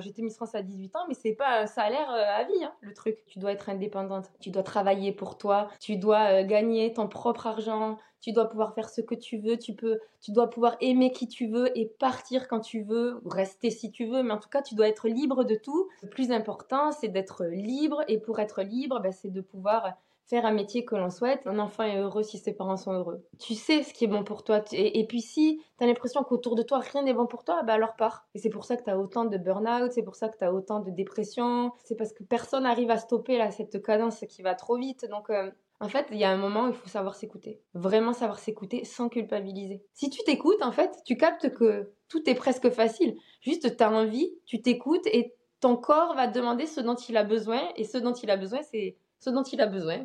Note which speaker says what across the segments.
Speaker 1: J'étais Miss France à 18 ans, mais c'est pas un salaire euh, à vie, hein, le truc. Tu dois être indépendante, tu dois travailler pour toi, tu dois euh, gagner ton propre argent, tu dois pouvoir faire ce que tu veux, tu peux, tu dois pouvoir aimer qui tu veux et partir quand tu veux, ou rester si tu veux, mais en tout cas, tu dois être libre de tout. Le plus important, c'est d'être libre, et pour être libre, ben, c'est de pouvoir faire un métier que l'on souhaite. Un enfant est heureux si ses parents sont heureux. Tu sais ce qui est bon pour toi. Et, puis si tu as l'impression qu'autour de toi, rien n'est bon pour toi, bah alors pars. Et c'est pour ça que tu as autant de burn-out, c'est pour ça que tu as autant de dépression. C'est parce que personne n'arrive à stopper là, cette cadence qui va trop vite. Donc... Euh, en fait, il y a un moment où il faut savoir s'écouter. Vraiment savoir s'écouter sans culpabiliser. Si tu t'écoutes, en fait, tu captes que tout est presque facile. Juste, tu as envie, tu t'écoutes et ton corps va demander ce dont il a besoin. Et ce dont il a besoin, c'est ce dont il a besoin.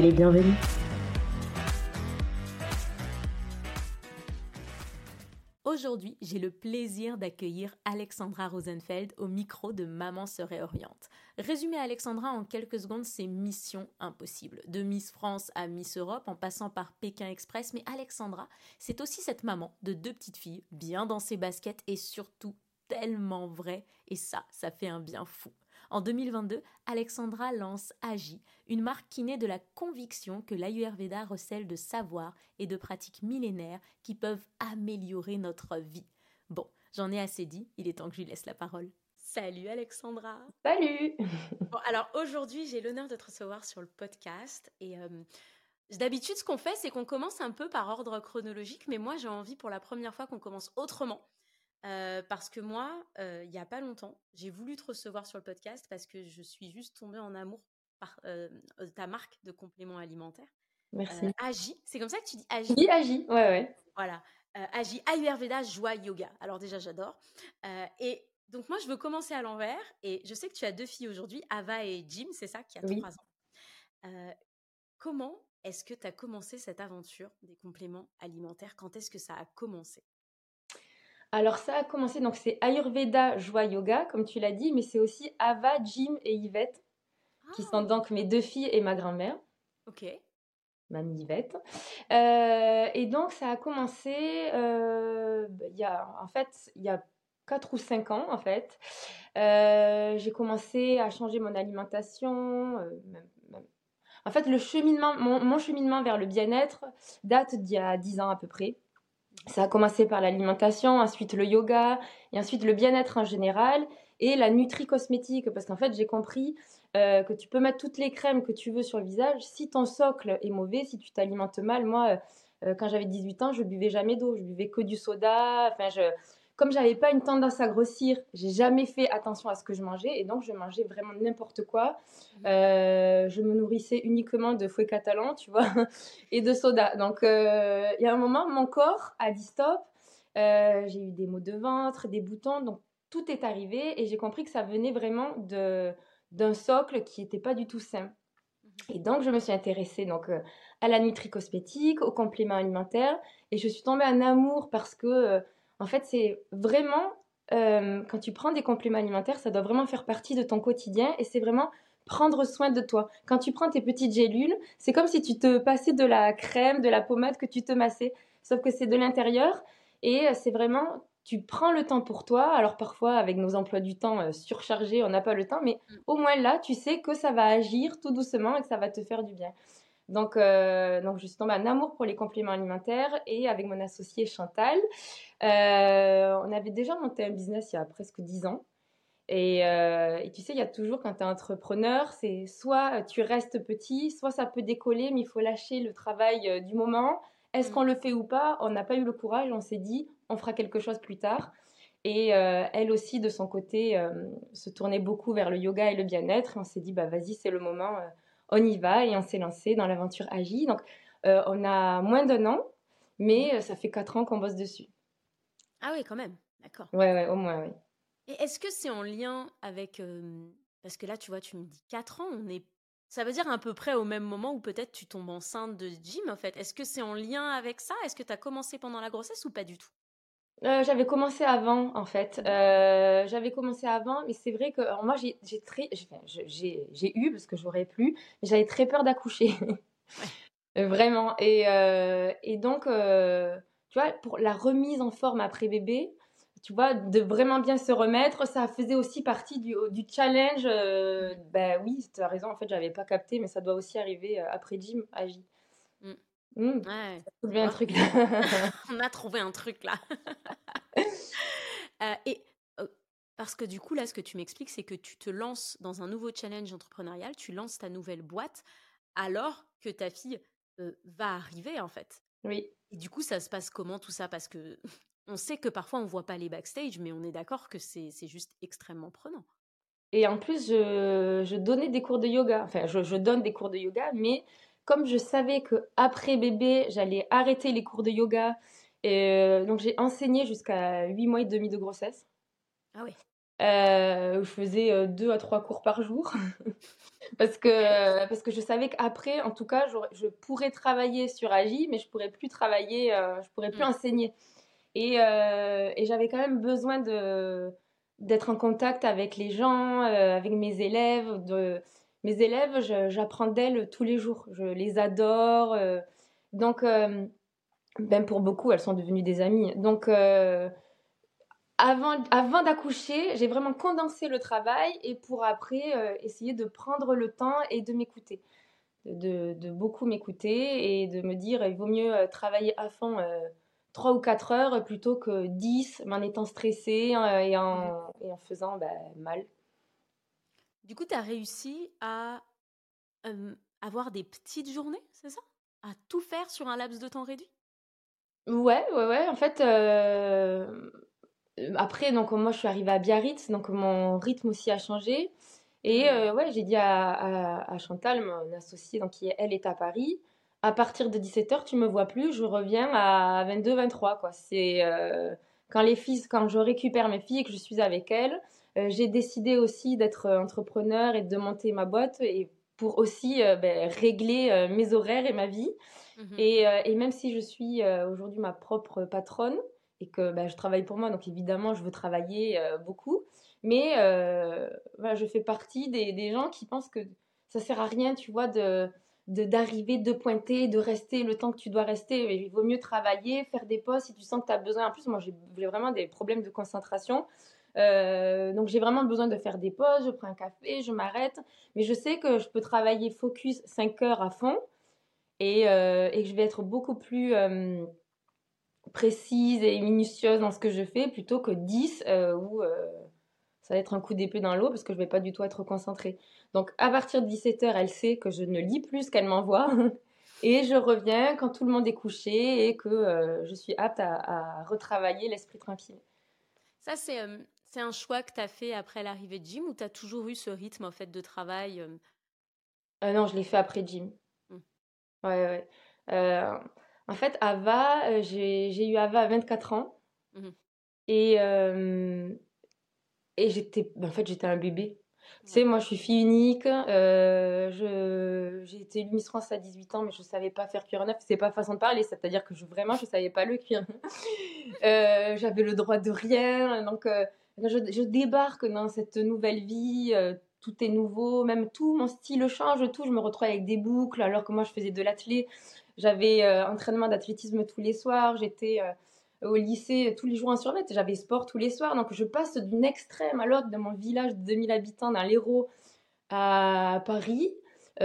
Speaker 2: les bienvenus. Aujourd'hui, j'ai le plaisir d'accueillir Alexandra Rosenfeld au micro de Maman se réoriente. Résumer Alexandra en quelques secondes, c'est mission impossible. De Miss France à Miss Europe en passant par Pékin Express, mais Alexandra, c'est aussi cette maman de deux petites filles, bien dans ses baskets et surtout tellement vraie, et ça, ça fait un bien fou. En 2022, Alexandra lance Agi, une marque qui naît de la conviction que l'Ayurveda recèle de savoirs et de pratiques millénaires qui peuvent améliorer notre vie. Bon, j'en ai assez dit, il est temps que je lui laisse la parole. Salut Alexandra.
Speaker 1: Salut.
Speaker 2: bon, alors aujourd'hui, j'ai l'honneur de te recevoir sur le podcast et euh, d'habitude, ce qu'on fait, c'est qu'on commence un peu par ordre chronologique, mais moi, j'ai envie pour la première fois qu'on commence autrement. Euh, parce que moi, euh, il n'y a pas longtemps, j'ai voulu te recevoir sur le podcast parce que je suis juste tombée en amour par euh, ta marque de compléments alimentaires.
Speaker 1: Merci.
Speaker 2: Agi, c'est comme ça que tu dis Agi
Speaker 1: Oui, Agi, ouais, ouais.
Speaker 2: Voilà. Agi, Ayurveda, joie, yoga. Alors déjà, j'adore. et donc moi, je veux commencer à l'envers. Et je sais que tu as deux filles aujourd'hui, Ava et Jim, c'est ça, qui a trois ans. comment est-ce que tu as commencé cette aventure des compléments alimentaires? Quand est-ce que ça a commencé?
Speaker 1: Alors ça a commencé, donc c'est Ayurveda, Joie, Yoga, comme tu l'as dit, mais c'est aussi Ava, Jim et Yvette, qui sont ah. donc mes deux filles et ma grand-mère.
Speaker 2: Ok.
Speaker 1: Mamie Yvette. Euh, et donc ça a commencé, euh, il y a, en fait, il y a 4 ou 5 ans en fait. Euh, j'ai commencé à changer mon alimentation. En fait, le cheminement, mon, mon cheminement vers le bien-être date d'il y a 10 ans à peu près. Ça a commencé par l'alimentation, ensuite le yoga, et ensuite le bien-être en général, et la nutri-cosmétique, parce qu'en fait j'ai compris euh, que tu peux mettre toutes les crèmes que tu veux sur le visage, si ton socle est mauvais, si tu t'alimentes mal, moi euh, quand j'avais 18 ans, je buvais jamais d'eau, je buvais que du soda, enfin je comme j'avais pas une tendance à grossir, j'ai jamais fait attention à ce que je mangeais et donc je mangeais vraiment n'importe quoi. Mmh. Euh, je me nourrissais uniquement de fouet catalan, tu vois, et de soda. Donc euh, il y a un moment, mon corps a dit stop. Euh, j'ai eu des maux de ventre, des boutons, donc tout est arrivé et j'ai compris que ça venait vraiment de d'un socle qui n'était pas du tout sain. Mmh. Et donc je me suis intéressée donc à la nutri cosmétique, aux compléments alimentaires et je suis tombée en amour parce que en fait, c'est vraiment, euh, quand tu prends des compléments alimentaires, ça doit vraiment faire partie de ton quotidien et c'est vraiment prendre soin de toi. Quand tu prends tes petites gélules, c'est comme si tu te passais de la crème, de la pommade que tu te massais, sauf que c'est de l'intérieur et euh, c'est vraiment tu prends le temps pour toi. Alors parfois, avec nos emplois du temps euh, surchargés, on n'a pas le temps, mais mm. au moins là, tu sais que ça va agir tout doucement et que ça va te faire du bien. Donc, euh, donc je suis tombée en amour pour les compléments alimentaires et avec mon associé Chantal, euh, on avait déjà monté un business il y a presque 10 ans. Euh, et, tu sais, il y a toujours quand tu es entrepreneur, c'est soit tu restes petit, soit ça peut décoller, mais il faut lâcher le travail du moment. Est-ce qu'on le fait ou pas? On n'a pas eu le courage, on s'est dit, on fera quelque chose plus tard. Et elle aussi, de son côté, se tournait beaucoup vers le yoga et le bien-être. On s'est dit, bah vas-y, c'est le moment on y va et on s'est lancé dans l'aventure Agi. Donc, euh, on a moins d'un an, mais euh, ça fait quatre ans qu'on bosse dessus.
Speaker 2: Ah oui, quand même. D'accord.
Speaker 1: Ouais, ouais, au moins, oui.
Speaker 2: Et est-ce que c'est en lien avec... parce que là, tu vois, tu me dis 4 ans, on est... Ça veut dire à peu près au même moment où peut-être tu tombes enceinte de Jim, en fait. Est-ce que c'est en lien avec ça? Est-ce que tu as commencé pendant la grossesse ou pas du tout?
Speaker 1: Euh, j'avais commencé avant, en fait. Euh, j'avais commencé avant, mais c'est vrai que moi, j'ai eu parce que j'aurais pu, j'avais très peur d'accoucher, vraiment. Et, donc, tu vois, pour la remise en forme après bébé, tu vois, de vraiment bien se remettre, ça faisait aussi partie du, challenge. ben oui, tu as raison, en fait, j'avais pas capté, mais ça doit aussi arriver après Jim à J.
Speaker 2: Mmh.
Speaker 1: Ouais, un truc
Speaker 2: On a trouvé un truc là. Euh, et parce que du coup, là, ce que tu m'expliques, c'est que tu te lances dans un nouveau challenge entrepreneurial, tu lances ta nouvelle boîte alors que ta fille va arriver en fait.
Speaker 1: Oui.
Speaker 2: Et du coup, ça se passe comment tout ça? Parce que on sait que parfois on voit pas les backstage, mais on est d'accord que c'est juste extrêmement prenant.
Speaker 1: Et en plus, je, je, donnais des cours de yoga. Enfin, je, je donne des cours de yoga, mais comme je savais que après bébé, j'allais arrêter les cours de yoga, et euh, donc j'ai enseigné jusqu'à 8 mois et demi de grossesse.
Speaker 2: Ah oui.
Speaker 1: Euh, je faisais euh, deux à trois cours par jour parce que parce que je savais qu'après en tout cas je pourrais travailler sur Agi mais je pourrais plus travailler je pourrais plus mm. enseigner et, et j'avais quand même besoin de d'être en contact avec les gens avec mes élèves de mes élèves, j'apprends d'elles tous les jours. Je les adore. Euh, donc, même euh, ben pour beaucoup, elles sont devenues des amies. Donc, euh, avant, d'accoucher, j'ai vraiment condensé le travail et pour après essayer de prendre le temps et de m'écouter. De, beaucoup m'écouter et de me dire il vaut mieux travailler à fond 3 ou 4 heures plutôt que 10 en étant stressée et, en, et en faisant ben, mal.
Speaker 2: Du coup, tu as réussi à avoir des petites journées, c'est ça? À tout faire sur un laps de temps réduit?
Speaker 1: Ouais, ouais, ouais. En fait, après, donc moi, je suis arrivée à Biarritz, donc mon rythme aussi a changé. Et mmh. ouais, j'ai dit à, Chantal, mon associée, donc qui elle est à Paris, à partir de 17h, tu me vois plus, je reviens à 22-23, quoi. C'est quand les filles, quand je récupère mes filles et que je suis avec elles, euh, j'ai décidé aussi d'être euh, entrepreneur et de monter ma boîte et pour aussi euh, ben, régler mes horaires et ma vie. Mhm. Et, et, même si je suis aujourd'hui ma propre patronne et que ben, je travaille pour moi, donc évidemment je veux travailler beaucoup, mais je fais partie des, des, gens qui pensent que ça sert à rien, tu vois, de d'arriver, de, pointer, de rester le temps que tu dois rester. Il vaut mieux travailler, faire des pauses si tu sens que tu as besoin. En plus, moi, j'ai vraiment des problèmes de concentration. Euh, donc j'ai vraiment besoin de faire des pauses, je prends un café, je m'arrête, mais je sais que je peux travailler focus 5 heures à fond et, euh, et que je vais être beaucoup plus euh, précise et minutieuse dans ce que je fais plutôt que 10 où ça va être un coup d'épée dans l'eau parce que je vais pas du tout être concentrée. Donc à partir de 17h, elle sait que je ne lis plus ce qu'elle m'envoie. Et je reviens quand tout le monde est couché et que je suis apte à retravailler l'esprit tranquille.
Speaker 2: Ça, c'est c'est un choix que tu as fait après l'arrivée de Jim ou tu as toujours eu ce rythme en fait de travail euh?
Speaker 1: Euh, Non, je l'ai fait après Jim. Mmh. Ouais, ouais. Euh, en fait, Ava, j'ai eu Ava à 24 ans. Mmh et, et j'étais en fait, j'étais un bébé. Tu sais, moi, je suis fille unique. Euh, j'ai été Miss France à 18 ans, mais je ne savais pas faire cuir neuf. C'est pas façon de parler, c'est-à-dire que je, vraiment, je ne savais pas le cuir. euh, J'avais le droit de rien. Donc, je, débarque dans cette nouvelle vie, euh, tout est nouveau, même tout, mon style change, tout. Je me retrouve avec des boucles, alors que moi je faisais de l'athlé. J'avais euh, entraînement d'athlétisme tous les soirs, j'étais euh, au lycée tous les jours en survêt, j'avais sport tous les soirs. Donc je passe d'une extrême à l'autre de mon village de 2000 habitants dans l'Hérault à Paris.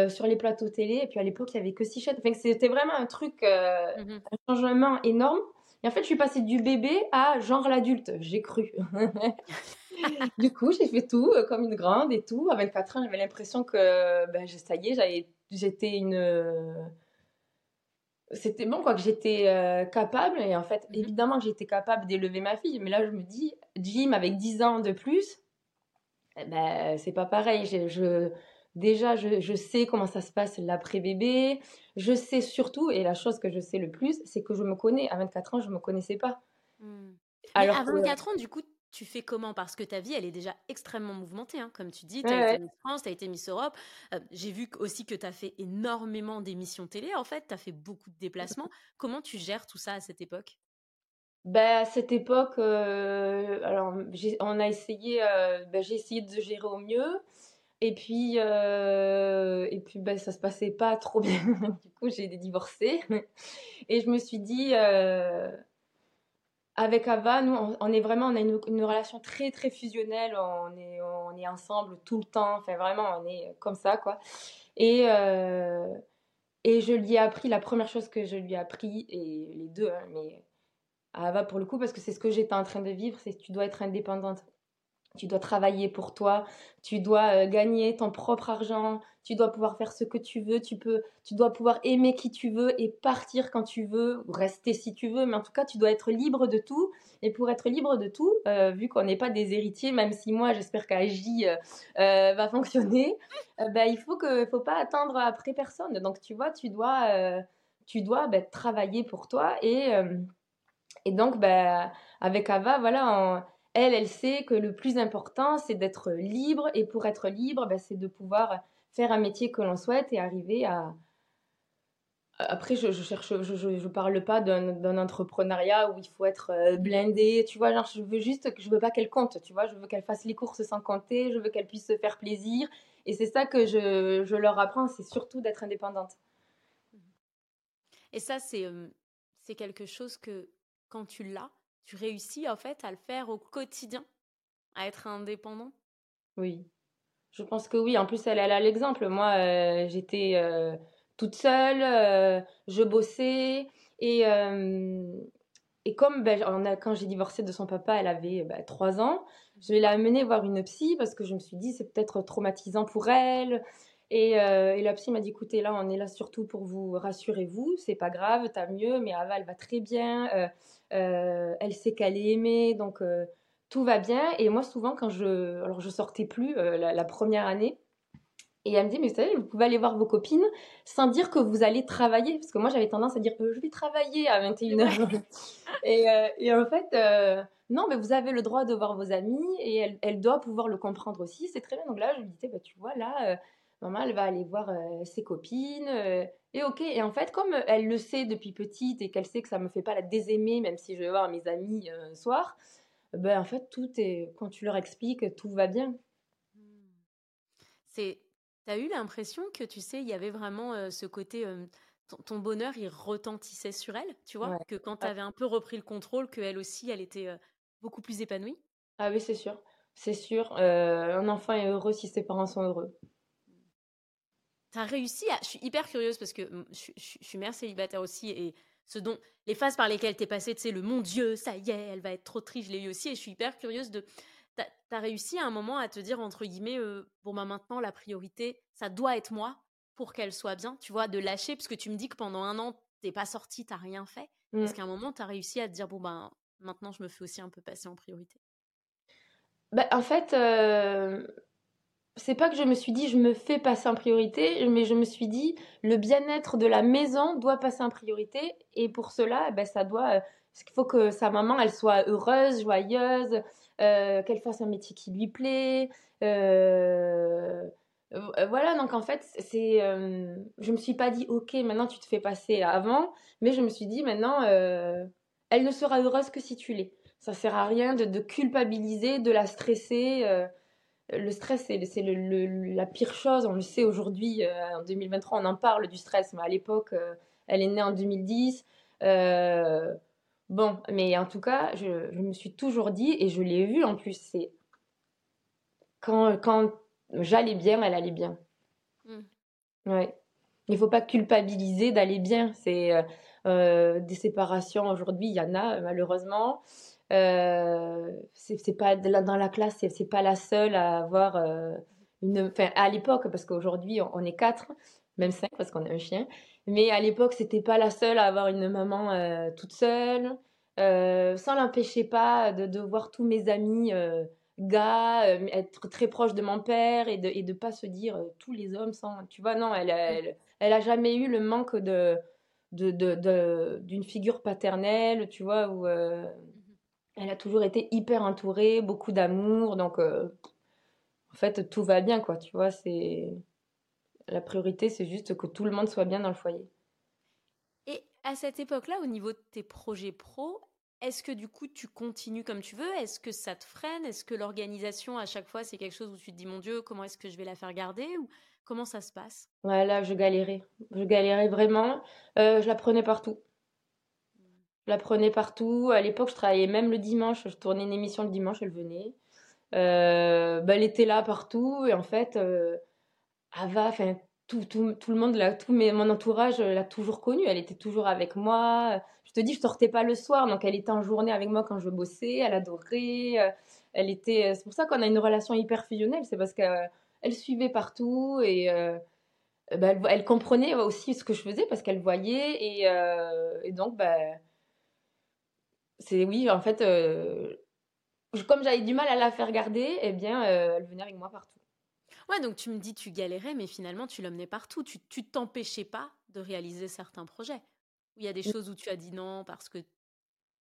Speaker 1: sur les plateaux télé, et puis à l'époque il y avait que six chaînes. Enfin, c'était vraiment un truc, mmh un changement énorme. Et en fait, je suis passée du bébé à genre l'adulte, j'ai cru. du coup, j'ai fait tout euh, comme une grande et tout. À 24 ans, j'avais l'impression que ben, ça y est, j'étais une. Euh, c'était bon, quoi, que j'étais euh, capable. Et en fait, mmh évidemment que j'étais capable d'élever ma fille. Mais là, je me dis, Jim, avec 10 ans de plus, eh ben, c'est pas pareil. je, Déjà, je, sais comment ça se passe l'après-bébé. Je sais surtout, et la chose que je sais le plus, c'est que je me connais. À 24 ans, je ne me connaissais pas. Hmm.
Speaker 2: Alors, à 24 ans, du coup, tu fais comment? Parce que ta vie, elle est déjà extrêmement mouvementée. Hein. Comme tu dis, tu as été Miss France, tu as été Miss Europe. Euh, j'ai vu aussi que tu as fait énormément d'émissions télé. En fait, tu as fait beaucoup de déplacements. Comment tu gères tout ça à cette époque?
Speaker 1: Ben, à cette époque, euh, alors on a essayé, euh, ben, j'ai essayé de gérer au mieux. Et puis, et puis ben, ça se passait pas trop bien. du coup, j'ai divorcé. Et je me suis dit, avec Ava, nous, on, est vraiment, on a une, relation très, très fusionnelle. On est, on est ensemble tout le temps. Enfin, vraiment, on est comme ça, quoi. Et, euh, et je lui ai appris, la première chose que je lui ai appris, et les deux, hein, mais Ava pour le coup, parce que c'est ce que j'étais en train de vivre, c'est que tu dois être indépendante. Tu dois travailler pour toi, tu dois euh, gagner ton propre argent, tu dois pouvoir faire ce que tu veux, tu peux, tu dois pouvoir aimer qui tu veux et partir quand tu veux, ou rester si tu veux, mais en tout cas, tu dois être libre de tout. Et pour être libre de tout, euh, vu qu'on n'est pas des héritiers, même si moi, j'espère qu'Agi euh, va fonctionner, bah, il faut que, faut pas attendre après personne. Donc, tu vois, tu dois, tu dois bah, travailler pour toi et et donc, bah, avec Ava, voilà, elle, elle sait que le plus important, c'est d'être libre. Et pour être libre, ben, c'est de pouvoir faire un métier que l'on souhaite et arriver à... Après, je, je cherche, je, je, parle pas d'un entrepreneuriat où il faut être euh, blindé, tu vois, genre, je veux juste, je veux pas qu'elle compte, tu vois, je veux qu'elle fasse les courses sans compter, je veux qu'elle puisse se faire plaisir. Et c'est ça que je, je leur apprends, c'est surtout d'être indépendante.
Speaker 2: Et ça, c'est euh, c'est quelque chose que, quand tu l'as, tu réussis en fait à le faire au quotidien, à être indépendant?
Speaker 1: Oui, je pense que oui. En plus, elle, a l'exemple. Moi, euh, j'étais euh, toute seule, euh, je bossais et, et comme ben, a, quand j'ai divorcé de son papa, elle avait ben, 3 ans, je l'ai amenée voir une psy parce que je me suis dit c'est peut-être traumatisant pour elle. Et, et, la psy m'a dit écoutez, là, on est là surtout pour vous, rassurez-vous, c'est pas grave, t'as mieux, mais Ava, elle va très bien. Euh, elle sait qu'elle est aimée, donc euh, tout va bien. Et moi, souvent, quand je, alors je sortais plus euh, la, première année, et elle me dit, mais vous savez, vous pouvez aller voir vos copines sans dire que vous allez travailler. Parce que moi, j'avais tendance à dire, je vais travailler à 21h. et, et, en fait, non, mais vous avez le droit de voir vos amis et elle, elle doit pouvoir le comprendre aussi. C'est très bien. Donc là, je lui disais, bah, tu vois, là, maman, elle va aller voir ses copines. Et ok, et en fait, comme elle le sait depuis petite et qu'elle sait que ça me fait pas la désaimer, même si je vais voir mes amis un euh, soir, ben en fait, tout est. Quand tu leur expliques, tout va bien.
Speaker 2: C'est. T'as eu l'impression que, tu sais, il y avait vraiment euh, ce côté. Euh, ton, bonheur, il retentissait sur elle, tu vois? Que quand tu avais un peu repris le contrôle, qu'elle aussi, elle était beaucoup plus épanouie?
Speaker 1: Ah oui, c'est sûr. C'est sûr. un enfant est heureux si ses parents sont heureux.
Speaker 2: T'as réussi à. Je suis hyper curieuse parce que je, suis mère célibataire aussi et ce dont les phases par lesquelles t'es passée, tu sais, le mon Dieu, ça y est, elle va être trop triste, je l'ai eu aussi et je suis hyper curieuse de. T'as as réussi à un moment à te dire, entre guillemets, euh, bon, bah maintenant, la priorité, ça doit être moi pour qu'elle soit bien, tu vois, de lâcher, parce que tu me dis que pendant un an, t'es pas sortie, t'as rien fait. Mmh. Est-ce qu'à un moment, t'as réussi à te dire, bon, ben, maintenant, je me fais aussi un peu passer en priorité
Speaker 1: bah, En fait, euh, c'est pas que je me suis dit je me fais passer en priorité, mais je me suis dit le bien-être de la maison doit passer en priorité et pour cela, eh ben, ça doit, euh, il faut que sa maman elle soit heureuse, joyeuse, euh, qu'elle fasse un métier qui lui plaît. Euh, voilà, donc en fait, c'est, je me suis pas dit ok maintenant tu te fais passer avant, mais je me suis dit maintenant elle ne sera heureuse que si tu l'es. Ça sert à rien de, de culpabiliser, de la stresser le stress, c'est la pire chose. On le sait aujourd'hui, euh, en 2023, on en parle du stress, mais à l'époque, euh, elle est née en 2010. Euh, bon, mais en tout cas, je, me suis toujours dit, et je l'ai vu en plus, c'est quand, quand j'allais bien, elle allait bien. Hmm. Ouais. Il ne faut pas culpabiliser d'aller bien. C'est des séparations aujourd'hui, il y en a malheureusement. Euh, c'est pas dans la classe, c'est pas la seule à avoir euh, une. Enfin, à l'époque, parce qu'aujourd'hui on, est quatre, même cinq parce qu'on a un chien. Mais à l'époque, c'était pas la seule à avoir une maman euh, toute seule. ça l'empêchait pas de, de, voir tous mes amis gars, être très proche de mon père et de, et de pas se dire tous les hommes sont. Tu vois, non, elle, elle, elle a jamais eu le manque de d'une de, de, figure paternelle, tu vois, où Elle a toujours été hyper entourée, beaucoup d'amour, donc en fait tout va bien quoi, tu vois, c'est la priorité c'est juste que tout le monde soit bien dans le foyer.
Speaker 2: Et à cette époque-là, au niveau de tes projets pro, est-ce que du coup tu continues comme tu veux? Est-ce que ça te freine? Est-ce que l'organisation à chaque fois c'est quelque chose où tu te dis mon Dieu comment est-ce que je vais la faire garder? Ou comment ça se passe?
Speaker 1: Ouais là je galérais, je galérais vraiment. Euh, je la prenais partout. La prenais partout. À l'époque je travaillais même le dimanche. Je tournais une émission le dimanche, elle venait. Euh, bah, elle était là partout et en fait euh, Ava, enfin tout, tout, tout, le monde, là, tout mon entourage l'a toujours connue. Elle était toujours avec moi. Je te dis, je sortais pas le soir, donc elle était en journée avec moi quand je bossais. Elle adorait. Euh, elle était. C'est pour ça qu'on a une relation hyper fusionnelle. C'est parce qu'elle elle suivait partout et bah, elle, comprenait aussi ce que je faisais parce qu'elle voyait et, et donc bah, c'est oui en fait comme j'avais du mal à la faire garder, eh bien elle venait avec moi partout.
Speaker 2: Ouais, donc tu me dis tu galérais, mais finalement tu l'emmenais partout. Tu, tu t'empêchais pas de réaliser certains projets. Il y a des choses où tu as dit non parce que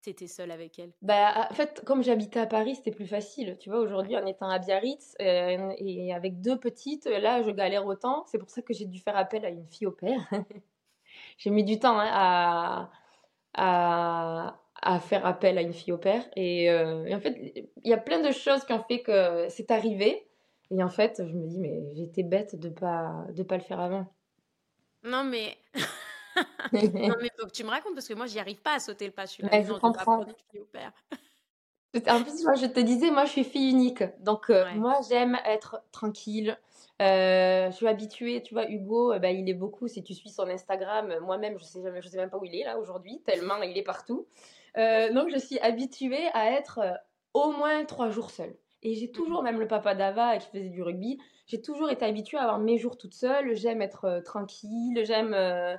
Speaker 2: tu étais seule avec elle?
Speaker 1: Bah, En fait, comme j'habitais à Paris, c'était plus facile. Tu vois, aujourd'hui, en étant à Biarritz euh, et avec deux petites, là, je galère autant. C'est pour ça que j'ai dû faire appel à une fille au père. j'ai mis du temps hein, à, à, à, faire appel à une fille au père. Et, euh, et en fait, il y a plein de choses qui ont fait que c'est arrivé. Et en fait, je me dis, mais j'étais bête de pas, de pas le faire avant.
Speaker 2: Non, mais. non, mais faut que tu me racontes parce que moi, j'y arrive pas à sauter le pas. Je suis
Speaker 1: je comprends. Fille au père. En plus, moi, je te disais, moi, je suis fille unique. Donc, euh, moi, j'aime être tranquille. Euh, je suis habituée, tu vois, Hugo, bah, il est beaucoup, si tu suis son Instagram, moi-même, je sais jamais, je sais même pas où il est là aujourd'hui, tellement il est partout. Euh, donc, je suis habituée à être au moins trois jours seule. Et j'ai toujours, même le papa d'Ava qui faisait du rugby, j'ai toujours été habituée à avoir mes jours toute seule. J'aime être euh, tranquille, j'aime euh,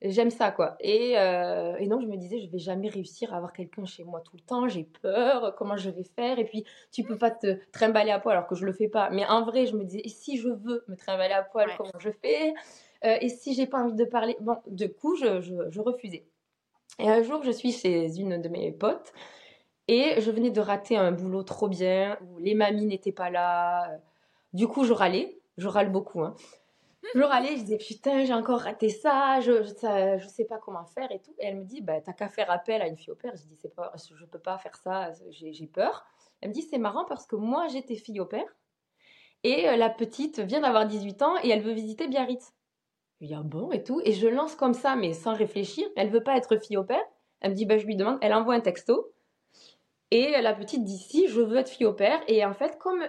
Speaker 1: j'aime ça quoi. Et, euh, et, donc je me disais, je vais jamais réussir à avoir quelqu'un chez moi tout le temps. J'ai peur, comment je vais faire? Et puis tu peux pas te trimballer à poil alors que je le fais pas. Mais en vrai, je me disais, et si je veux me trimballer à poil, comment je fais? Et si j'ai pas envie de parler? Bon, du coup, je, je, je refusais. Et un jour, je suis chez une de mes potes et je venais de rater un boulot trop bien, où les mamies n'étaient pas là. Du coup, je râlais. Je râle beaucoup. Hein. Je râlais, je disais putain, j'ai encore raté ça, je, je, je, sais pas comment faire et tout. Et elle me dit, bah, t'as qu'à faire appel à une fille au père. Je dis, c'est pas, je peux pas faire ça, j'ai peur. Elle me dit, c'est marrant parce que moi, j'étais fille au père. Et la petite vient d'avoir 18 ans et elle veut visiter Biarritz. Je dis, bon et tout. Et je lance comme ça, mais sans réfléchir. Elle veut pas être fille au père. Elle me dit, bah, je lui demande, elle envoie un texto. Et la petite dit si, je veux être fille au père. Et en fait, comme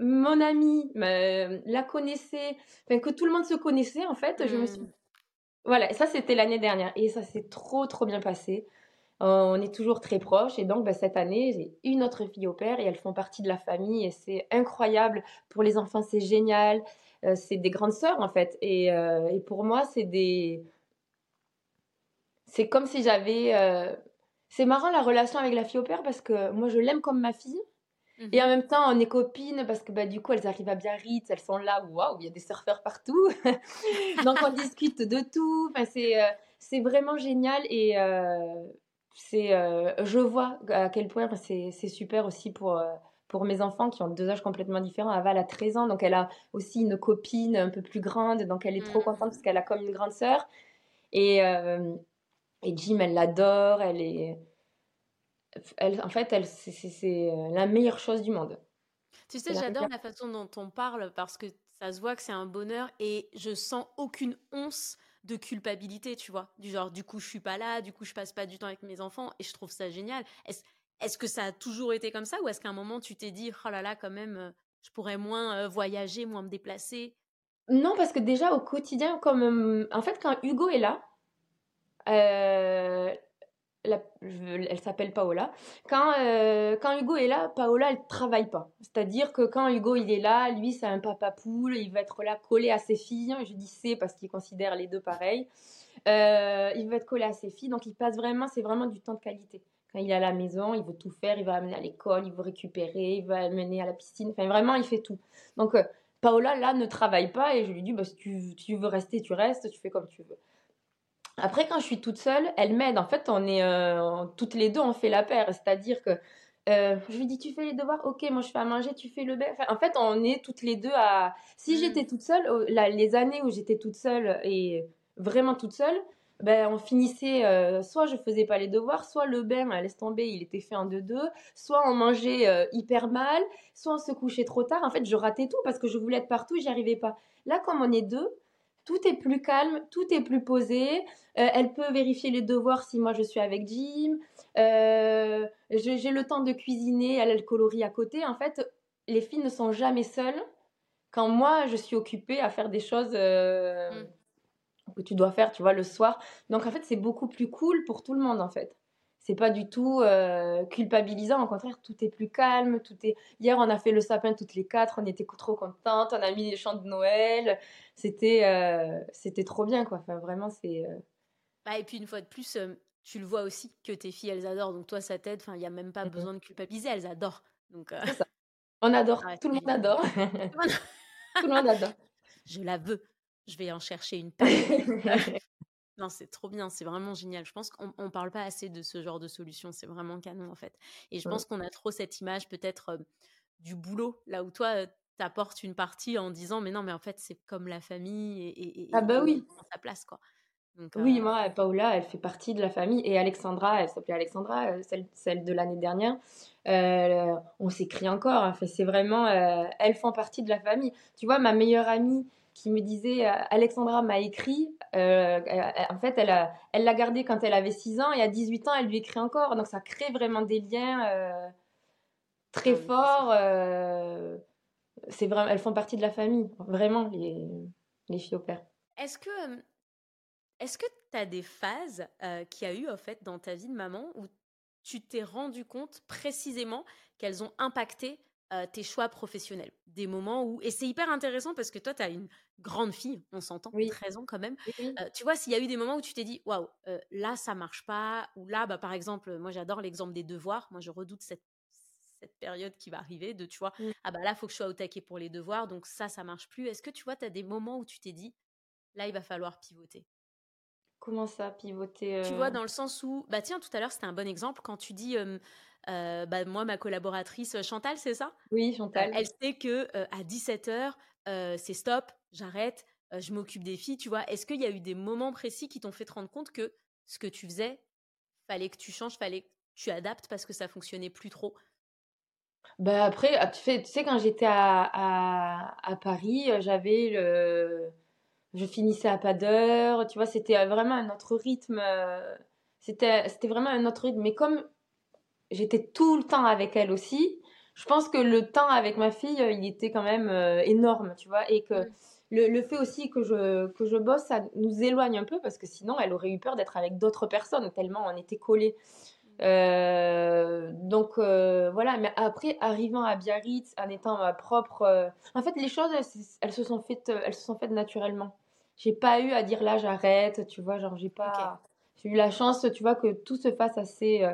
Speaker 1: mon amie la connaissait, enfin que tout le monde se connaissait, en fait, je me suis. Hmm. Voilà, ça c'était l'année dernière. Et ça s'est trop, trop bien passé. on est toujours très proches. Et donc, bah, cette année, j'ai une autre fille au père et elles font partie de la famille. Et c'est incroyable. Pour les enfants, c'est génial. Euh, c'est des grandes sœurs, en fait. Et, euh, et pour moi, c'est des. C'est comme si j'avais. Euh, c'est marrant la relation avec la fille au père parce que moi je l'aime comme ma fille. Et en mhm. même temps, on est copines parce que bah, du coup, elles arrivent à Biarritz, elles sont là, waouh, il y a des surfeurs partout. Donc, on discute de tout. Enfin, c'est, euh, c'est vraiment génial et euh, c'est, euh, je vois à quel point c'est, c'est super aussi pour, pour mes enfants qui ont deux âges complètement différents. Ava, a 13 ans, donc elle a aussi une copine un peu plus grande, donc elle est trop mhm. contente parce qu'elle a comme une grande sœur. Et, et Jim, elle l'adore, elle est. Elle, en fait, elle, c'est euh, la meilleure chose du monde.
Speaker 2: Tu sais, j'adore la façon dont on parle parce que ça se voit que c'est un bonheur et je sens aucune once de culpabilité, tu vois. Du genre, du coup, je suis pas là, du coup, je passe pas du temps avec mes enfants et je trouve ça génial. Est-ce est que ça a toujours été comme ça ou est-ce qu'à un moment tu t'es dit, oh là là, quand même, euh, je pourrais moins voyager, moins me déplacer?
Speaker 1: Non, parce que déjà au quotidien, comme. en fait, quand Hugo est là, elle s'appelle Paola. Quand, quand Hugo est là, Paola, elle travaille pas. C'est-à-dire que quand Hugo il est là, lui, c'est un papa poule, il va être là collé à ses filles. Je dis c'est parce qu'il considère les deux pareils. Il va être collé à ses filles, donc il passe vraiment, c'est vraiment du temps de qualité. Quand il est à la maison, il veut tout faire, il va amener à l'école, il veut récupérer, il va amener à la piscine. Enfin, vraiment, il fait tout. Donc, Paola, là, ne travaille pas et je lui dis, bah, si tu, tu veux rester, tu restes, tu fais comme tu veux. Après, quand je suis toute seule, elle m'aide. En fait, on est euh, toutes les deux, on fait la paire. C'est-à-dire que Euh, je lui dis, tu fais les devoirs? Ok, moi je fais à manger, tu fais le bain. en fait, on est toutes les deux à. Si mm. j'étais toute seule, les années où j'étais toute seule et vraiment toute seule, ben, on finissait, euh, soit je faisais pas les devoirs, soit le bain, laisse tomber, il était fait en deux-deux, soit on mangeait euh, hyper mal, soit on se couchait trop tard. En fait, je ratais tout parce que je voulais être partout, j'y arrivais pas. Là, comme on est deux, tout est plus calme, tout est plus posé. Euh, elle peut vérifier les devoirs si moi je suis avec Jim. J'ai le temps de cuisiner, elle a le coloris à côté. En fait, les filles ne sont jamais seules quand moi je suis occupée à faire des choses. Mm que tu dois faire, tu vois, le soir. Donc en fait, c'est beaucoup plus cool pour tout le monde en fait. C'est pas du tout euh, culpabilisant, au contraire, tout est plus calme, tout est. Hier, on a fait le sapin toutes les quatre, on était trop contentes, on a mis les chants de Noël, c'était euh, c'était trop bien quoi. Enfin vraiment, c'est. Euh
Speaker 2: bah, et puis une fois de plus, tu le vois aussi que tes filles elles adorent, donc toi ça t'aide. Enfin, il y a même pas mmh besoin de culpabiliser, elles adorent. Donc.
Speaker 1: On adore, tout le monde adore. tout le monde adore.
Speaker 2: Je la veux je vais en chercher une non, c'est trop bien, c'est vraiment génial. Je pense qu'on ne parle pas assez de ce genre de solution, c'est vraiment canon en fait. Et je pense qu'on a trop cette image peut-être du boulot, là où toi, tu apportes une partie en disant mais non, mais en fait, c'est comme la famille et,
Speaker 1: ah bah oui.
Speaker 2: sa place quoi.
Speaker 1: oui, moi, Paola, elle fait partie de la famille. Et Alexandra, elle s'appelait Alexandra, celle, celle de l'année dernière. on s'écrit encore. Hein. c'est vraiment, elles font partie de la famille. Tu vois, ma meilleure amie, qui me disait euh, Alexandra m'a écrit. Euh, en fait, elle elle l'a gardé quand elle avait 6 ans et à 18 ans, elle lui écrit encore. Donc ça crée vraiment des liens euh, très forts. c'est vraiment, elles font partie de la famille, vraiment les, les filles au père.
Speaker 2: Est-ce que est-ce que tu as des phases qu'il y a eu en fait dans ta vie de maman où tu t'es rendu compte précisément qu'elles ont impacté tes choix professionnels. Des moments où. Et c'est hyper intéressant parce que toi, tu as une grande fille, on s'entend, oui. 13 ans quand même. tu vois, s'il y a eu des moments où tu t'es dit, waouh, là, ça marche pas, ou là, bah, par exemple, moi, j'adore l'exemple des devoirs. Moi, je redoute cette, cette période qui va arriver de, tu vois, mmh. ah bah là, il faut que je sois au taquet pour les devoirs, donc ça, ça marche plus. Est-ce que tu vois, tu as des moments où tu t'es dit, là, il va falloir pivoter
Speaker 1: Comment ça, pivoter
Speaker 2: Tu vois, dans le sens où, bah tiens, tout à l'heure, c'était un bon exemple quand tu dis, euh, bah, moi, ma collaboratrice Chantal, c'est ça?
Speaker 1: Oui, Chantal.
Speaker 2: elle sait que euh, à 17h, euh, c'est stop, j'arrête, je m'occupe des filles, tu vois. Est-ce qu'il y a eu des moments précis qui t'ont fait te rendre compte que ce que tu faisais, fallait que tu changes, fallait que tu adaptes parce que ça fonctionnait plus trop?
Speaker 1: Bah après, ah, tu sais, tu sais quand j'étais à, à, Paris, j'avais le... Je finissais à pas d'heure, tu vois, c'était vraiment un autre rythme. C'était vraiment un autre rythme. Mais comme j'étais tout le temps avec elle aussi. Je pense que le temps avec ma fille, euh, il était quand même euh, énorme, tu vois, et que mm. le, le, fait aussi que je, que je bosse, ça nous éloigne un peu parce que sinon, elle aurait eu peur d'être avec d'autres personnes, tellement on était collés. Mm. Euh, donc voilà, mais après, arrivant à Biarritz, en étant ma propre. en fait, les choses, elles, se sont faites, elles se sont faites naturellement. J'ai pas eu à dire là, j'arrête, tu vois, genre, j'ai pas. J'ai eu la chance, tu vois, que tout se fasse assez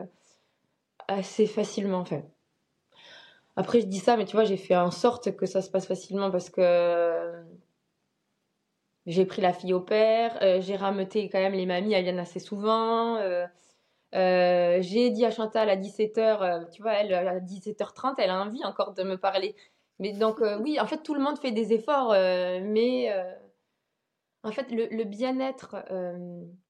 Speaker 1: assez facilement fait. Après, je dis ça, mais tu vois, j'ai fait en sorte que ça se passe facilement parce que euh, j'ai pris la fille au père, euh, j'ai rameuté quand même les mamies, elles viennent assez souvent. Euh, j'ai dit à Chantal à 17h, tu vois, elle, à 17h30, elle a envie encore de me parler. Mais donc, oui, en fait, tout le monde fait des efforts, mais en fait, le, bien-être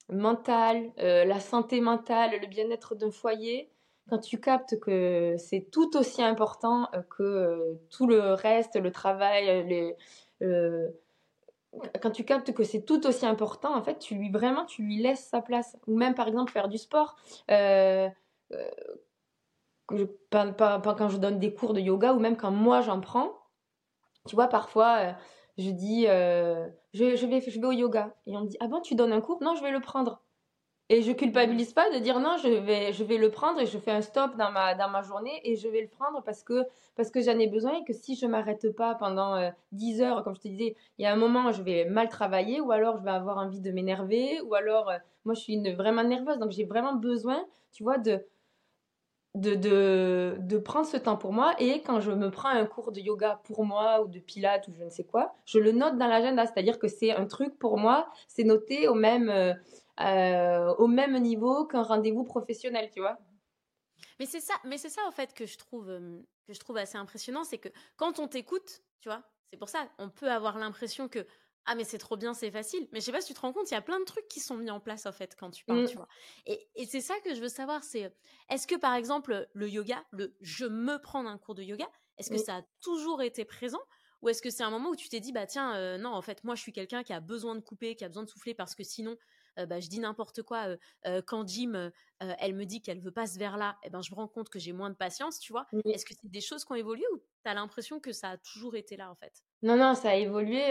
Speaker 1: mental, la santé mentale, le bien-être d'un foyer, quand tu captes que c'est tout aussi important euh, que euh, tout le reste, le travail, quand tu captes que c'est tout aussi important, en fait, tu lui vraiment, tu lui laisses sa place. Ou même, par exemple, faire du sport. Euh, quand je donne des cours de yoga ou même quand moi j'en prends, tu vois, parfois, je dis, je, je, vais, je vais au yoga. Et on me dit, ah bon, tu donnes un cours? Non, je vais le prendre. Et je culpabilise pas de dire non, je vais, je vais le prendre et je fais un stop dans ma, dans ma journée et je vais le prendre parce que, parce que j'en ai besoin et que si je m'arrête pas pendant 10 euh, heures, comme je te disais, il y a un moment je vais mal travailler ou alors je vais avoir envie de m'énerver ou alors euh, moi je suis vraiment nerveuse donc j'ai vraiment besoin, tu vois, de, de, de, de, prendre ce temps pour moi et quand je me prends un cours de yoga pour moi ou de pilates ou je ne sais quoi, je le note dans l'agenda, c'est-à-dire que c'est un truc pour moi, c'est noté au même... Euh, euh, au même niveau qu'un rendez-vous professionnel, tu vois.
Speaker 2: Mais c'est ça, mais c'est ça en fait que je trouve que je trouve assez impressionnant, c'est que quand on t'écoute, tu vois, c'est pour ça, on peut avoir l'impression que ah mais c'est trop bien, c'est facile. Mais je sais pas si tu te rends compte, il y a plein de trucs qui sont mis en place en fait quand tu parles, mmh. tu vois. Et, et c'est ça que je veux savoir, c'est est-ce que par exemple le yoga, le je me prends un cours de yoga, est-ce que ça a toujours été présent? Ou est-ce que c'est un moment où tu t'es dit bah tiens euh, non en fait moi je suis quelqu'un qui a besoin de couper, qui a besoin de souffler parce que sinon euh, bah, je dis n'importe quoi. Euh, quand Jim, elle me dit qu'elle veut pas ce verre-là, et eh ben, je me rends compte que j'ai moins de patience, tu vois. Est-ce que c'est des choses qui ont évolué ou tu as l'impression que ça a toujours été là, en fait?
Speaker 1: Non, non, ça a évolué,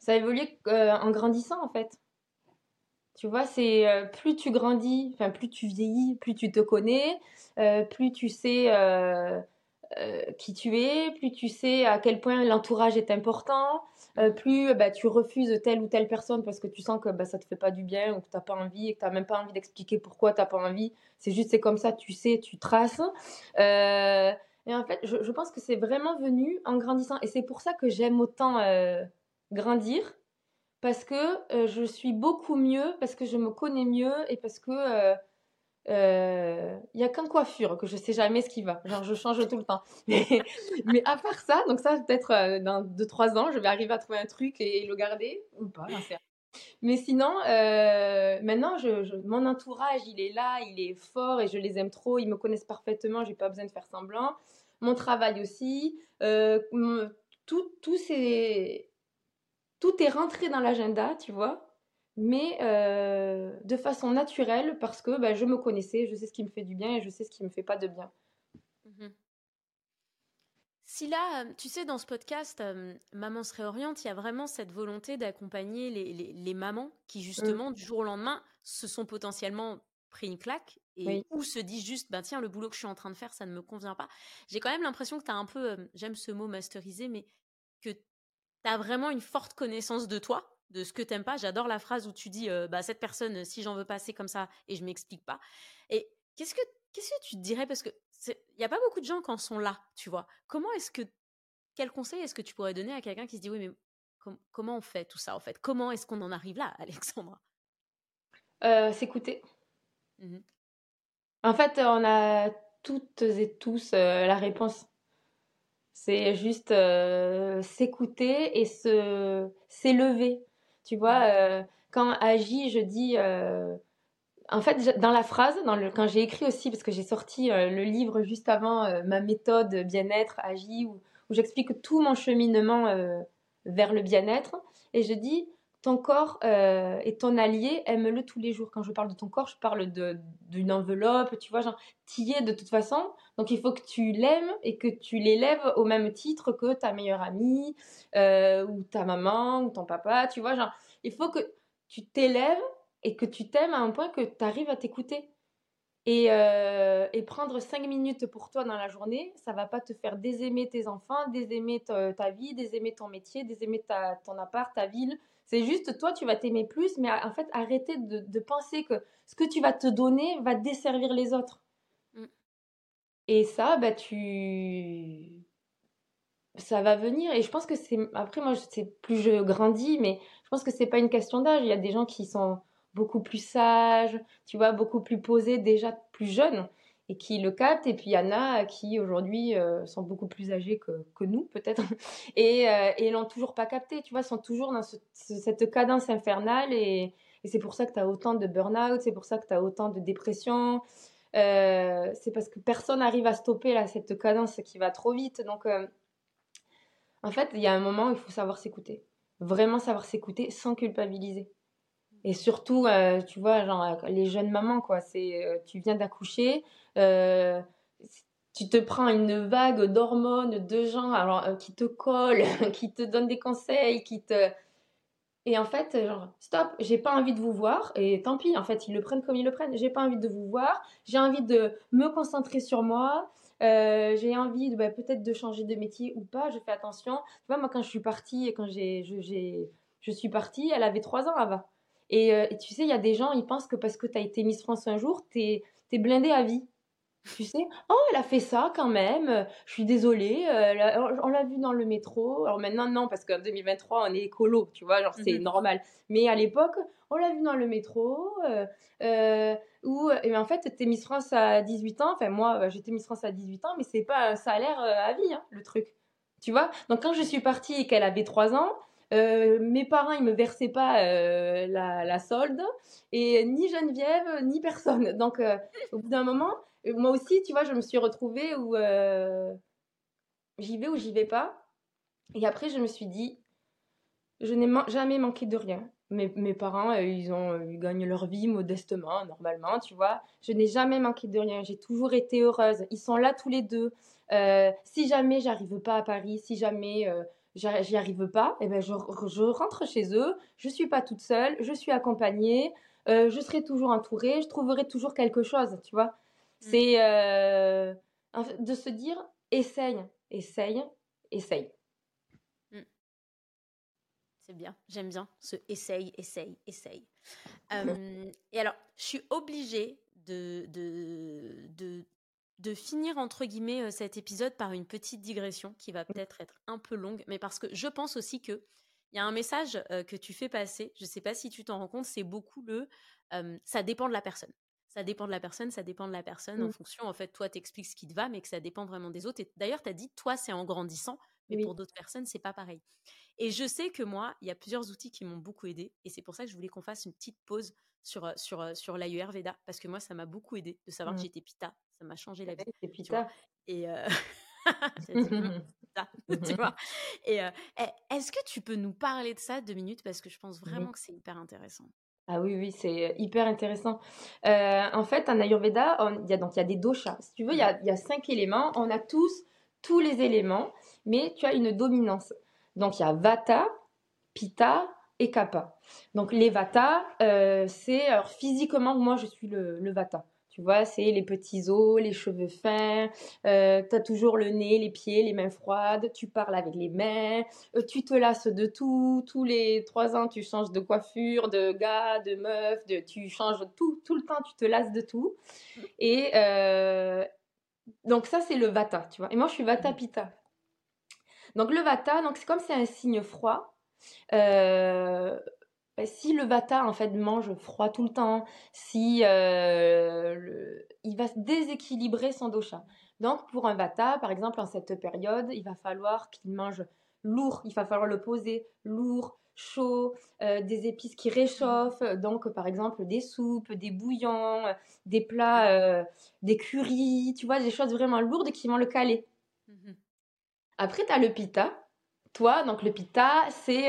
Speaker 1: ça a évolué en grandissant, en fait. Tu vois, c'est plus tu grandis, enfin plus tu vieillis, plus tu te connais, plus tu sais qui tu es, plus tu sais à quel point l'entourage est important, euh, plus bah, tu refuses telle ou telle personne parce que tu sens que bah, ça te fait pas du bien ou que tu n'as pas envie et que tu n'as même pas envie d'expliquer pourquoi tu n'as pas envie. C'est juste, c'est comme ça, tu sais, tu traces. Euh, et en fait, je, pense que c'est vraiment venu en grandissant. Et c'est pour ça que j'aime autant euh, grandir. Parce que je suis beaucoup mieux, parce que je me connais mieux et parce que il euh, y a qu'un coiffure que je sais jamais ce qui va. Genre, je change tout le temps. Mais, à part ça, donc ça, peut-être euh, dans 2-3 ans, je vais arriver à trouver un truc et, le garder ou pas. Mais sinon, euh, maintenant, je, mon entourage, il est là, il est fort et je les aime trop. Ils me connaissent parfaitement, j'ai pas besoin de faire semblant. Mon travail aussi. tout, tout, est, tout est rentré dans l'agenda, tu vois mais euh, de façon naturelle parce que bah, je me connaissais, je sais ce qui me fait du bien et je sais ce qui me fait pas de bien.
Speaker 2: Si là, euh, tu sais, dans ce podcast, euh, Maman se réoriente, il y a vraiment cette volonté d'accompagner les, mamans qui, mmh. justement, du jour au lendemain, se sont potentiellement pris une claque et ou se disent juste, ben tiens, le boulot que je suis en train de faire, ça ne me convient pas. J'ai quand même l'impression que tu as un peu, j'aime ce mot masterisé, mais que tu as vraiment une forte connaissance de toi de ce que t'aimes pas. J'adore la phrase où tu dis euh, bah cette personne si j'en veux pas c'est comme ça et je m'explique pas. Et qu'est-ce que qu'est-ce que tu te dirais? Parce que il y a pas beaucoup de gens qui en sont là, tu vois. Comment est-ce que quel conseil est-ce que tu pourrais donner à quelqu'un qui se dit oui mais comment on fait tout ça en fait? Comment est-ce qu'on en arrive là, Alexandra?
Speaker 1: Euh, S'écouter. Mmh en fait, on a toutes et tous euh, la réponse. C'est juste s'écouter et se s'élever. Tu vois, euh, quand agis, je dis. Euh, en fait, dans la phrase, quand j'ai écrit aussi, parce que j'ai sorti euh, le livre juste avant, ma méthode bien-être, agis, où, j'explique tout mon cheminement vers le bien-être, et je dis ton corps est ton allié, aime-le tous les jours. Quand je parle de ton corps, je parle d'une enveloppe, tu vois, genre, t'y es de toute façon. Donc il faut que tu l'aimes et que tu l'élèves au même titre que ta meilleure amie, ou ta maman, ou ton papa, tu vois, genre, il faut que tu t'élèves et que tu t'aimes à un point que tu arrives à t'écouter. Et, prendre cinq minutes pour toi dans la journée, ça va pas te faire désaimer tes enfants, désaimer ta, ta vie, désaimer ton métier, désaimer ta, ton appart, ta ville, c'est juste toi, tu vas t'aimer plus, mais en fait, arrêter de, penser que ce que tu vas te donner va desservir les autres. Mm. Et ça, bah, tu. Ça va venir. Et je pense que c'est. Après, moi, c'est plus je grandis, mais je pense que c'est pas une question d'âge. Il y a des gens qui sont beaucoup plus sages, tu vois, beaucoup plus posés déjà plus jeunes et qui le captent. Et puis il y en a qui aujourd'hui euh, sont beaucoup plus âgés que, nous, peut-être, et, euh, l'ont toujours pas capté, tu vois, sont toujours dans cette cadence infernale. Et, et c'est pour ça que tu as autant de burn-out, c'est pour ça que tu as autant de dépression. Euh, c'est parce que personne n'arrive à stopper là, cette cadence qui va trop vite. Donc, euh, en fait, il y a un moment où il faut savoir s'écouter. Vraiment savoir s'écouter sans culpabiliser. Et surtout, tu vois, genre les jeunes mamans, quoi. C'est, tu viens d'accoucher, euh, tu te prends une vague d'hormones, de gens alors, euh, qui te collent, qui te donnent des conseils, qui te... Et en fait, genre, stop, j'ai pas envie de vous voir, et tant pis, en fait, ils le prennent comme ils le prennent, j'ai pas envie de vous voir, j'ai envie de me concentrer sur moi, euh, j'ai envie bah, peut-être de changer de métier ou pas, je fais attention. Tu vois, moi, quand je suis partie, quand j'ai, je, suis partie, elle avait trois ans, avant Et, et tu sais, il y a des gens, ils pensent que parce que tu as été Miss France un jour, tu es, es blindée à vie. Tu sais, oh, elle a fait ça quand même, je suis désolée, euh, on l'a vu dans le métro. Alors maintenant, non, parce qu'en 2023, on est écolo, tu vois, genre c'est mhm. normal. Mais à l'époque, on l'a vu dans le métro, euh, euh où, et en fait, t'es Miss France à 18 ans, enfin moi, j'étais Miss France à 18 ans, mais c'est pas un salaire à vie, hein, le truc. Tu vois? Donc quand je suis partie et qu'elle avait 3 ans, euh, mes parents, ils me versaient pas euh, la, solde, et ni Geneviève, ni personne. Donc, euh, au bout d'un moment, moi aussi, tu vois, je me suis retrouvée où j'y vais ou j'y vais pas. Et après, je me suis dit, je n'ai jamais manqué de rien. Mes, parents, ils gagnent leur vie modestement, normalement, tu vois. Je n'ai jamais manqué de rien. J'ai toujours été heureuse. Ils sont là tous les deux. si jamais j'arrive pas à Paris, si jamais j'y arrive pas, et eh ben je, je, rentre chez eux, je suis pas toute seule, je suis accompagnée, euh, je serai toujours entourée, je trouverai toujours quelque chose, tu vois. Mm. C'est euh, de se dire essaye, essaye, essaye. Mm.
Speaker 2: C'est bien, j'aime bien ce essaye, essaye, essaye. Euh, et alors, je suis obligée de, de, de de finir entre guillemets euh, cet épisode par une petite digression qui va mmh. peut-être être un peu longue, mais parce que je pense aussi que il y a un message euh, que tu fais passer. Je ne sais pas si tu t'en rends compte, c'est beaucoup le ça dépend de la personne. Ça dépend de la personne, ça dépend de la personne en mmh. fonction. En fait, toi, t'expliques ce qui te va, mais que ça dépend vraiment des autres. Et d'ailleurs, tu as dit, toi, c'est en grandissant, mais pour d'autres personnes, c'est pas pareil. Et je sais que moi, il y a plusieurs outils qui m'ont beaucoup aidé, et c'est pour ça que je voulais qu'on fasse une petite pause sur sur sur l'Ayurveda parce que moi, ça m'a beaucoup aidé de savoir que mmh. j'étais Pita ça m'a changé la vie. Et euh, tu vois? Et euh, eh, est-ce que tu peux nous parler de ça deux minutes? Parce que je pense mmh vraiment que c'est hyper intéressant.
Speaker 1: Ah oui, oui, c'est euh, hyper intéressant. en fait, en Ayurveda, il y a donc il y a des doshas. Si tu veux, il y a, y a, cinq éléments. On a tous tous les éléments, mais tu as une dominance. Donc il y a Vata, Pitta et Kapha. Donc les Vata, c'est alors physiquement moi je suis le, le Vata. Tu vois, c'est les petits os, les cheveux fins, euh, tu as toujours le nez, les pieds, les mains froides, tu parles avec les mains, euh, tu te lasses de tout, tous les trois ans tu changes de coiffure, de gars, de meuf, tu changes tout, tout le temps tu te lasses de tout. Et euh, donc ça c'est le vata, tu vois. Et moi je suis vata pitta. Donc le vata, c'est comme c'est un signe froid. Euh, bah, si le vata en fait mange froid tout le temps, si euh, il va déséquilibrer son dosha. Donc pour un vata, par exemple en cette période, il va falloir qu'il mange lourd, il va falloir le poser lourd, chaud, euh, des épices qui réchauffent, donc par exemple des soupes, des bouillons, des plats, euh, des curries, tu vois, des choses vraiment lourdes qui vont le caler. Mmh Après, tu as le pita. Toi, donc le pita, c'est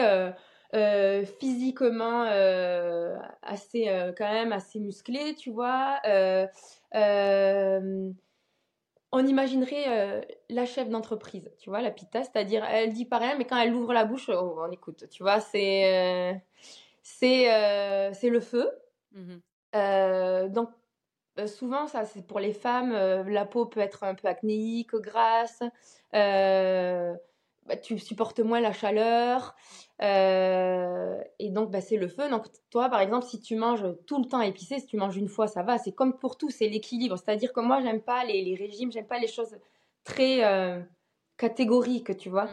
Speaker 1: euh, physiquement euh, assez euh, quand même assez musclé, tu vois. on imaginerait la chef d'entreprise, tu vois, la pita, c'est-à-dire elle dit pas rien, mais quand elle ouvre la bouche, oh, on écoute, tu vois, c'est c'est c'est le feu. Mmh donc souvent, ça, c'est pour les femmes. la peau peut être un peu acnéique, grasse. Bah, tu supportes moins la chaleur. Euh, et donc, bah, c'est le feu. Donc, toi, par exemple, si tu manges tout le temps épicé, si tu manges une fois, ça va. C'est comme pour tout, c'est l'équilibre. C'est-à-dire que moi, j'aime pas les, les régimes, j'aime pas les choses très euh, catégoriques, tu vois.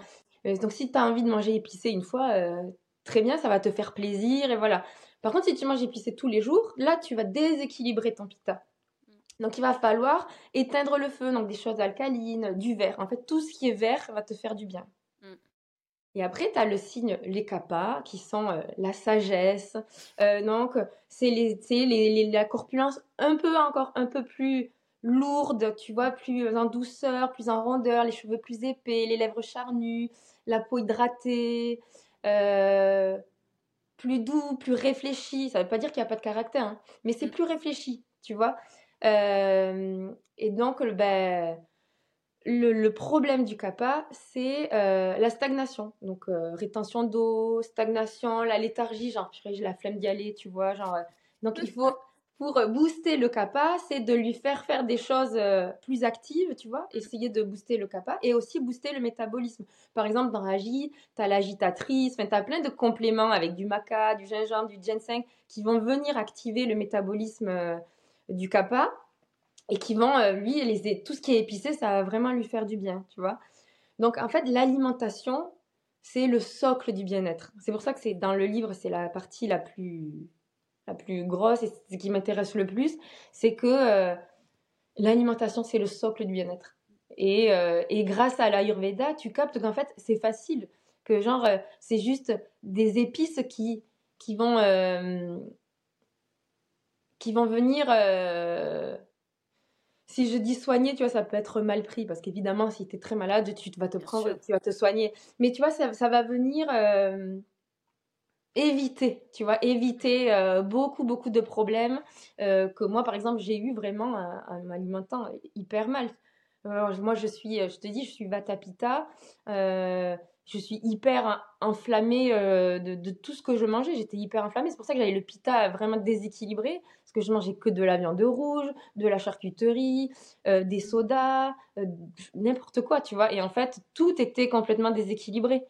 Speaker 1: Mmh. donc, si tu as envie de manger épicé une fois, euh, très bien, ça va te faire plaisir et voilà. Par contre, si tu manges épicé tous les jours, là, tu vas déséquilibrer ton pita. Mmh. Donc, il va falloir éteindre le feu, donc des choses alcalines, du vert. En fait, tout ce qui est vert va te faire du bien. Et après, tu as le signe les kappas, qui sont euh, la sagesse. Euh, donc, c'est les, les, la corpulence un peu encore un peu plus lourde, tu vois, plus en douceur, plus en rondeur, les cheveux plus épais, les lèvres charnues, la peau hydratée, euh, plus doux, plus réfléchi. Ça ne veut pas dire qu'il n'y a pas de caractère, hein, mais c'est mm. plus réfléchi, tu vois. et donc, ben le, problème du kappa, c'est euh, la stagnation. Donc, euh, rétention d'eau, stagnation, la léthargie, genre, j'ai la flemme d'y aller, tu vois. Genre, euh. donc, il faut, pour booster le kappa, c'est de lui faire faire des choses plus actives, tu vois, essayer de booster le kappa et aussi booster le métabolisme. Par exemple, dans Raji, tu as l'agitatrice, tu as plein de compléments avec du maca, du gingembre, du ginseng qui vont venir activer le métabolisme du kappa et qui vont, lui, les, tout ce qui est épicé, ça va vraiment lui faire du bien, tu vois. Donc, en fait, l'alimentation, c'est le socle du bien-être. C'est pour ça que c'est dans le livre, c'est la partie la plus, la plus grosse et ce qui m'intéresse le plus, c'est que l'alimentation, c'est le socle du bien-être. Et, et, grâce à l'Ayurveda, tu captes qu'en fait, c'est facile. Que genre, c'est juste des épices qui, qui vont, qui vont venir si je dis soigner, tu vois, ça peut être mal pris parce qu'évidemment, si tu es très malade, tu vas te prendre, tu vas te soigner. Mais tu vois, ça, ça va venir euh, éviter, tu vois, éviter euh, beaucoup, beaucoup de problèmes euh, que moi, par exemple, j'ai eu vraiment en m'alimentant hyper mal. moi, je suis, je te dis, je suis Vatapita je suis hyper inflammée de, de, tout ce que je mangeais. J'étais hyper inflammée. C'est pour ça que j'avais le pita vraiment déséquilibré que je mangeais que de la viande rouge, de la charcuterie, euh, des sodas, euh, n'importe quoi, tu vois. Et en fait, tout était complètement déséquilibré.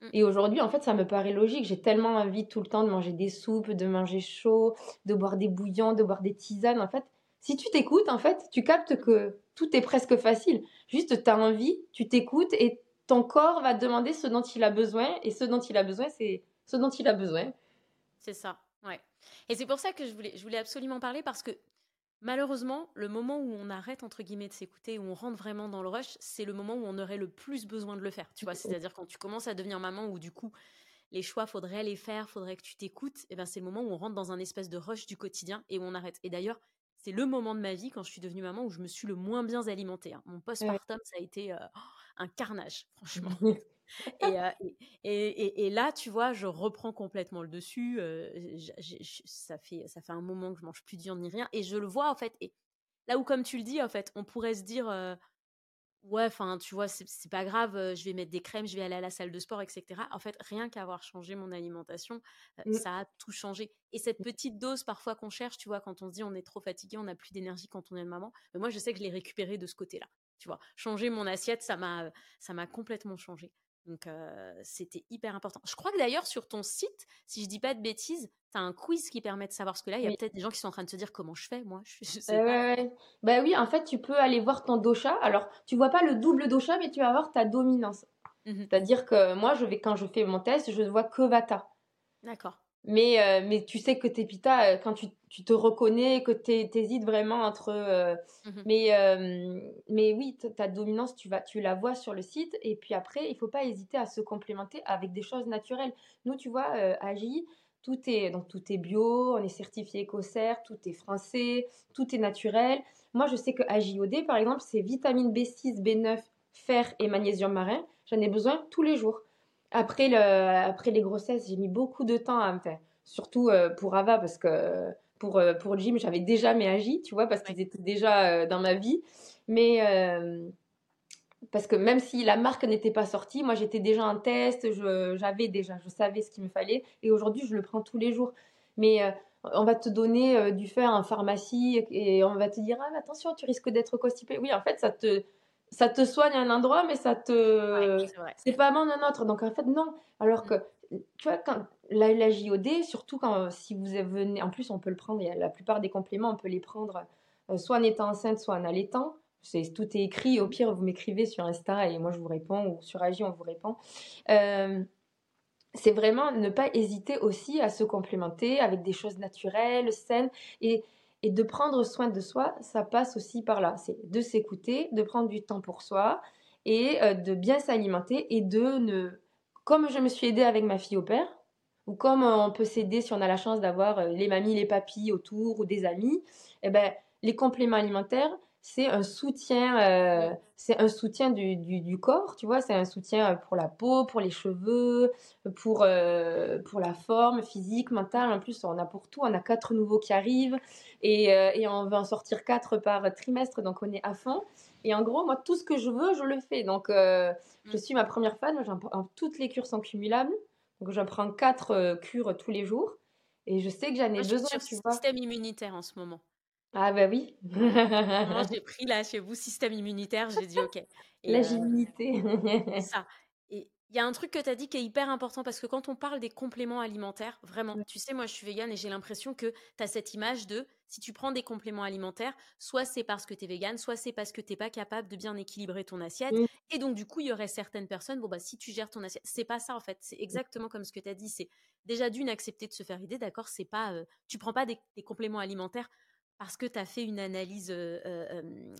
Speaker 1: Mm. Et aujourd'hui, en fait, ça me paraît logique. J'ai tellement envie tout le temps de manger des soupes, de manger chaud, de boire des bouillons, de boire des tisanes. En fait, si tu t'écoutes, en fait, tu captes que tout est presque facile. Juste, tu as envie, tu t'écoutes et ton corps va demander ce dont il a besoin. Et ce dont il a besoin, c'est ce dont il a besoin.
Speaker 2: C'est ça, ouais. Et c'est pour ça que je voulais, je voulais absolument parler parce que malheureusement, le moment où on arrête entre guillemets de s'écouter, où on rentre vraiment dans le rush, c'est le moment où on aurait le plus besoin de le faire. Tu vois, c'est-à-dire quand tu commences à devenir maman, où du coup les choix, faudrait les faire, faudrait que tu t'écoutes. Et eh ben c'est le moment où on rentre dans un espèce de rush du quotidien et où on arrête. Et d'ailleurs, c'est le moment de ma vie quand je suis devenue maman où je me suis le moins bien alimentée. Hein. Mon postpartum, ça a été euh, un carnage, franchement. Euh, et, et, là, tu vois, je reprends complètement le dessus. Euh, ça, fait, ça fait un moment que je mange plus de viande ni rien. Et je le vois, en fait. Et là où, comme tu le dis, en fait, on pourrait se dire, euh, ouais, enfin, tu vois, c'est pas grave, je vais mettre des crèmes, je vais aller à la salle de sport, etc. En fait, rien qu'avoir changé mon alimentation, mmh. ça a tout changé. Et cette petite dose, parfois, qu'on cherche, tu vois, quand on se dit on est trop fatigué, on n'a plus d'énergie quand on est maman, mais moi, je sais que je l'ai récupéré de ce côté-là. Tu vois, changer mon assiette, ça m'a, ça m'a complètement changé. Donc, c'était hyper important. Je crois que d'ailleurs, sur ton site, si je dis pas de bêtises, tu as un quiz qui permet de savoir ce que là. Il y a peut-être des gens qui sont en train de se dire comment je fais, moi? Je, sais
Speaker 1: pas. Bah oui, en fait, tu peux aller voir ton dosha. Alors, tu vois pas le double dosha, mais tu vas voir ta dominance. Mmh C'est-à-dire que moi, je vais, quand je fais mon test, je ne vois que vata.
Speaker 2: D'accord.
Speaker 1: Mais, euh, mais tu sais que t'es pita euh, quand tu, tu, te reconnais, que tu hésites vraiment entre. Euh, mmh mais, mais oui, ta dominance, tu, vas, tu la vois sur le site. Et puis après, il faut pas hésiter à se complémenter avec des choses naturelles. Nous, tu vois, Agi, tout est, donc, tout est bio, on est certifié écossaire, tout est français, tout est naturel. Moi, je sais que AJOD, par exemple, c'est vitamine B6, B9, fer et magnésium marin. J'en ai besoin tous les jours. Après, le, après les grossesses, j'ai mis beaucoup de temps à me faire, surtout euh, pour Ava, parce que pour, euh, pour Jim, j'avais déjà mes agis, tu vois, parce qu'ils étaient déjà euh, dans ma vie. Mais parce que même si la marque n'était pas sortie, moi j'étais déjà en test, j'avais déjà, je savais ce qu'il me fallait. Et aujourd'hui, je le prends tous les jours. Mais on va te donner du fer en pharmacie et on va te dire ah, attention, tu risques d'être constipé. Oui, en fait, ça te ça te soigne à un endroit, mais ça te. c'est pas bon un autre. Donc en fait, non. Alors que, tu vois, quand la, JOD, surtout quand si vous venez. En plus, on peut le prendre, la plupart des compléments, on peut les prendre euh, soit en étant enceinte, soit en allaitant. C'est, tout est écrit. Au pire, vous m'écrivez sur Insta et moi je vous réponds, ou sur Agi, on vous répond. Euh, c'est vraiment ne pas hésiter aussi à se complémenter avec des choses naturelles, saines. Et et de prendre soin de soi, ça passe aussi par là. C'est de s'écouter, de prendre du temps pour soi et euh, de bien s'alimenter et de ne... Comme je me suis aidée avec ma fille au père, ou comme euh, on peut s'aider si on a la chance d'avoir euh, les mamies, les papis autour ou des amis, eh ben, les compléments alimentaires, c'est un soutien, euh, c'est un soutien du, du, corps, tu vois, c'est un soutien pour la peau, pour les cheveux, pour, euh, pour la forme physique, mentale. En plus, on a pour tout, on a quatre nouveaux qui arrivent et, euh, et on va en sortir quatre par trimestre, donc on est à fond. Et en gros, moi, tout ce que je veux, je le fais. Donc, je mm. suis ma première fan. Toutes les cures sont cumulables. Donc, j'en prends quatre cures tous les jours. Et je sais que j'en ai besoin.
Speaker 2: tu vois. système immunitaire en ce moment.
Speaker 1: Ah bah oui.
Speaker 2: j'ai pris là chez vous système immunitaire, j'ai dit ok.
Speaker 1: L'agilité.
Speaker 2: ça. Et Il y a un truc que tu as dit qui est hyper important parce que quand on parle des compléments alimentaires, vraiment, tu sais, moi je suis végane et j'ai l'impression que tu as cette image de si tu prends des compléments alimentaires, soit c'est parce que tu es végane, soit c'est parce que tu n'es pas capable de bien équilibrer ton assiette. Et donc, du coup, il y aurait certaines personnes, bon, bah, si tu gères ton assiette, c'est pas ça en fait. C'est exactement comme ce que tu as dit. C'est déjà d'une accepter de se faire aider, d'accord C'est pas, euh, tu prends pas des compléments alimentaires parce que tu as fait une analyse.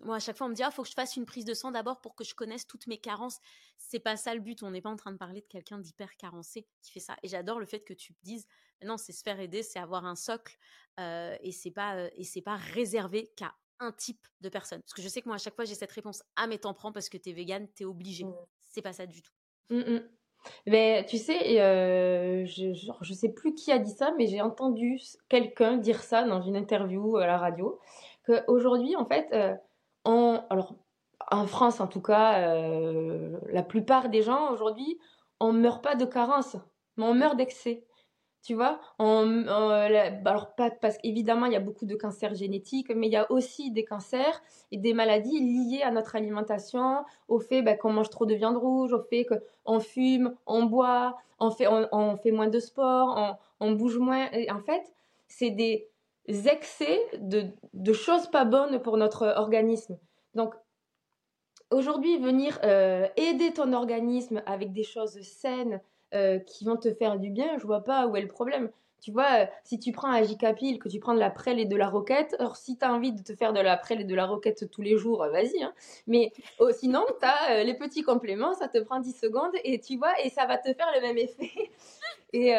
Speaker 2: moi, à chaque fois, on me dit, il «Ah, faut que je fasse une prise de sang d'abord pour que je connaisse toutes mes carences. C'est pas ça le but. On n'est pas en train de parler de quelqu'un d'hyper carencé qui fait ça. Et j'adore le fait que tu te dises, non, c'est se faire aider, c'est avoir un socle et c'est pas et c'est pas réservé qu'à un type de personne. Parce que je sais que moi, à chaque fois, j'ai cette réponse, ah, mais t'en prends parce que t'es végane, t'es obligé. Mmh. C'est pas ça du tout.
Speaker 1: Mmh mais tu sais, euh, je, je sais plus qui a dit ça, mais j'ai entendu quelqu'un dire ça dans une interview à la radio, qu'aujourd'hui, en fait, euh, alors, en France en tout cas, euh, la plupart des gens aujourd'hui, on meurt pas de carence, mais on meurt d'excès. Tu vois, on, alors pas parce qu'évidemment il y a beaucoup de cancers génétiques, mais il y a aussi des cancers et des maladies liées à notre alimentation, au fait bah, qu'on mange trop de viande rouge, au fait qu'on fume, on boit, on fait, moins de sport, on, bouge moins. En fait, c'est des excès de, de, choses pas bonnes pour notre organisme. Donc aujourd'hui, venir euh, aider ton organisme avec des choses saines, euh, qui vont te faire du bien, je vois pas où est le problème. Tu vois, euh, si tu prends un Jicapil, que tu prends de la prêle et de la roquette, alors si tu as envie de te faire de la prêle et de la roquette tous les jours, euh, vas-y. Hein. Mais oh, sinon, tu as les petits compléments, ça te prend 10 secondes et tu vois, et ça va te faire le même effet. et,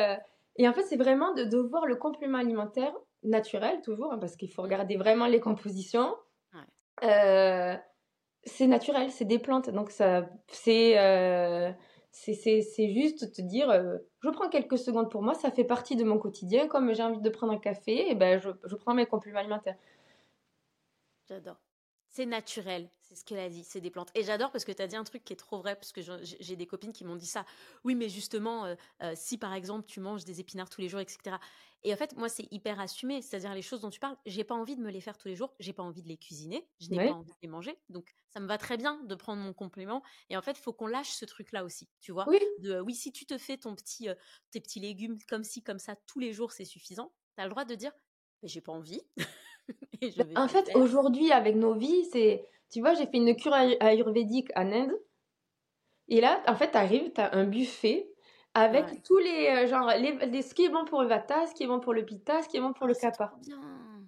Speaker 1: et en fait, c'est vraiment de, de, voir le complément alimentaire naturel, toujours, hein, parce qu'il faut regarder vraiment les compositions. c'est naturel, c'est des plantes, donc ça, c'est c'est juste te dire, euh, je prends quelques secondes pour moi, ça fait partie de mon quotidien. Comme j'ai envie de prendre un café, et eh ben je, je prends mes compléments alimentaires.
Speaker 2: J'adore. C'est naturel, c'est ce qu'elle a dit, c'est des plantes. Et j'adore parce que tu as dit un truc qui est trop vrai, parce que j'ai des copines qui m'ont dit ça. Oui, mais justement, euh, euh, si par exemple tu manges des épinards tous les jours, etc. Et en fait, moi, c'est hyper assumé. C'est-à-dire les choses dont tu parles, j'ai pas envie de me les faire tous les jours, j'ai pas envie de les cuisiner, je n'ai pas envie de les manger. Donc, ça me va très bien de prendre mon complément. Et en fait, il faut qu'on lâche ce truc-là aussi, tu vois.
Speaker 1: Oui.
Speaker 2: De, oui, si tu te fais ton petit, tes petits légumes comme ci, comme ça, tous les jours, c'est suffisant. Tu as le droit de dire, mais j'ai pas envie.
Speaker 1: Bah, en fait, aujourd'hui, avec nos vies, c'est. Tu vois, j'ai fait une cure ayurvédique en Inde. Et là, en fait, tu arrives, tu as un buffet avec tous les. Euh, genre, les, ce qui est bon pour le vata, ce qui est bon pour le pitta, ce qui est bon pour le ah, kappa.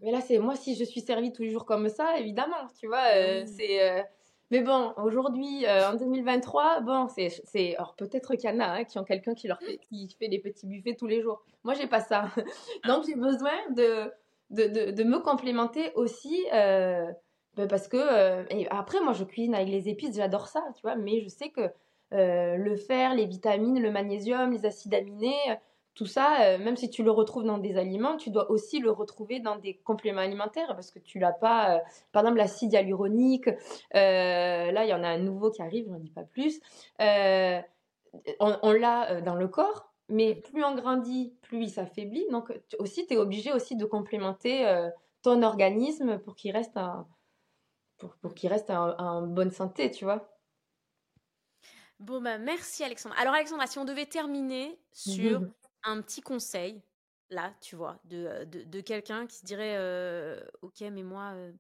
Speaker 1: Mais là, c'est moi, si je suis servie tous les jours comme ça, évidemment, tu vois, euh, c'est. Euh, mais bon, aujourd'hui, en 2023, bon, c'est. Alors peut-être qu'il y en a hein, qui ont quelqu'un qui leur fait, qui fait des petits buffets tous les jours. Moi, j'ai pas ça. Donc, j'ai besoin de, de, de, de, me complémenter aussi. Ben, parce que. après, moi, je cuisine avec les épices, j'adore ça, tu vois, mais je sais que euh, le fer, les vitamines, le magnésium, les acides aminés, tout ça, euh, même si tu le retrouves dans des aliments, tu dois aussi le retrouver dans des compléments alimentaires parce que tu l'as pas. Euh, par exemple, l'acide hyaluronique, là, il y en a un nouveau qui arrive, je n'en dis pas plus. on, l'a dans le corps, mais plus on grandit, plus il s'affaiblit. Donc, aussi, tu es obligé aussi de complémenter ton organisme pour qu'il reste, pour, qu'il reste en bonne santé, tu vois.
Speaker 2: Bon, bah, merci Alexandra. Alors, Alexandra, si on devait terminer sur un petit conseil, là, tu vois, de, euh, de, quelqu'un qui se dirait euh, Ok, mais moi, euh,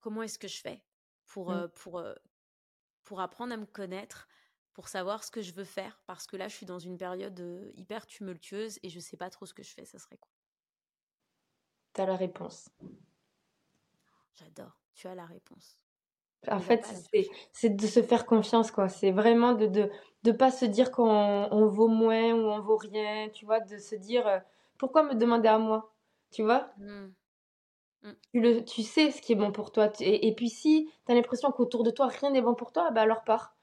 Speaker 2: comment est-ce que je fais pour, mmh. pour, pour apprendre à me connaître, pour savoir ce que je veux faire? Parce que là, je suis dans une période hyper tumultueuse et je sais pas trop ce que je fais. Ça serait quoi?
Speaker 1: Tu as la réponse.
Speaker 2: J'adore. Tu as la réponse.
Speaker 1: En fait, c'est de se faire confiance, quoi. C'est vraiment de ne de, pas se dire qu'on vaut moins ou on vaut rien, tu vois, de se dire euh, pourquoi me demander à moi, tu vois? Mmh. Mmh. Tu, le, tu sais ce qui est bon pour toi. Et, puis si tu as l'impression qu'autour de toi, rien n'est bon pour toi, bah alors pars.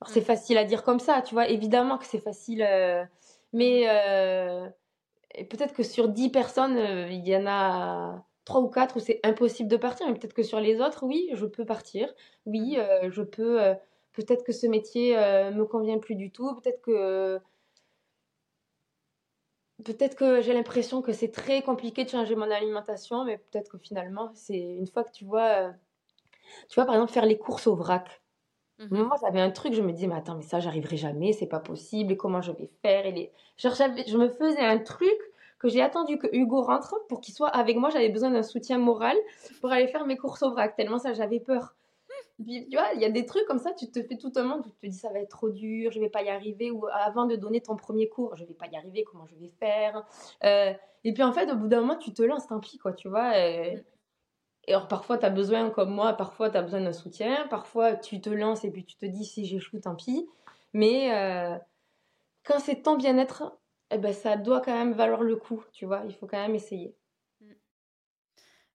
Speaker 1: Alors c'est mmh. facile à dire comme ça, tu vois, évidemment que c'est facile, euh, mais euh, peut-être que sur 10 personnes, il y en a trois ou quatre où c'est impossible de partir, mais peut-être que sur les autres, oui, je peux partir. Oui, mmh. euh, je peux. Euh, peut-être que ce métier euh, me convient plus du tout. Peut-être que. Peut-être que j'ai l'impression que c'est très compliqué de changer mon alimentation, mais peut-être que finalement, c'est une fois que tu vois. tu vois, par exemple, faire les courses au vrac. Mhm. Moi, j'avais un truc, je me dis, mais attends, mais ça, j'arriverai jamais, c'est pas possible, et comment je vais faire et les... je me faisais un truc que j'ai attendu que Hugo rentre pour qu'il soit avec moi. J'avais besoin d'un soutien moral pour aller faire mes courses au vrac, tellement ça, j'avais peur. tu vois, il y a des trucs comme ça, tu te fais tout un monde, tu te dis ça va être trop dur, je vais pas y arriver, ou avant de donner ton premier cours, je vais pas y arriver, comment je vais faire. Euh, et puis en fait, au bout d'un moment, tu te lances, tant pis, quoi, tu vois. Euh, et alors parfois, tu as besoin, comme moi, parfois tu as besoin d'un soutien, parfois tu te lances et puis tu te dis si j'échoue, tant pis. Mais euh, quand c'est ton bien-être, eh ben, ça doit quand même valoir le coup, tu vois, il faut quand même essayer. Mm.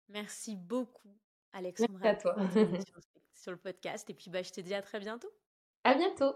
Speaker 2: Merci beaucoup, Alexandra.
Speaker 1: Merci à toi.
Speaker 2: sur, le podcast. Et puis, bah, je te dis à très bientôt.
Speaker 1: À bientôt.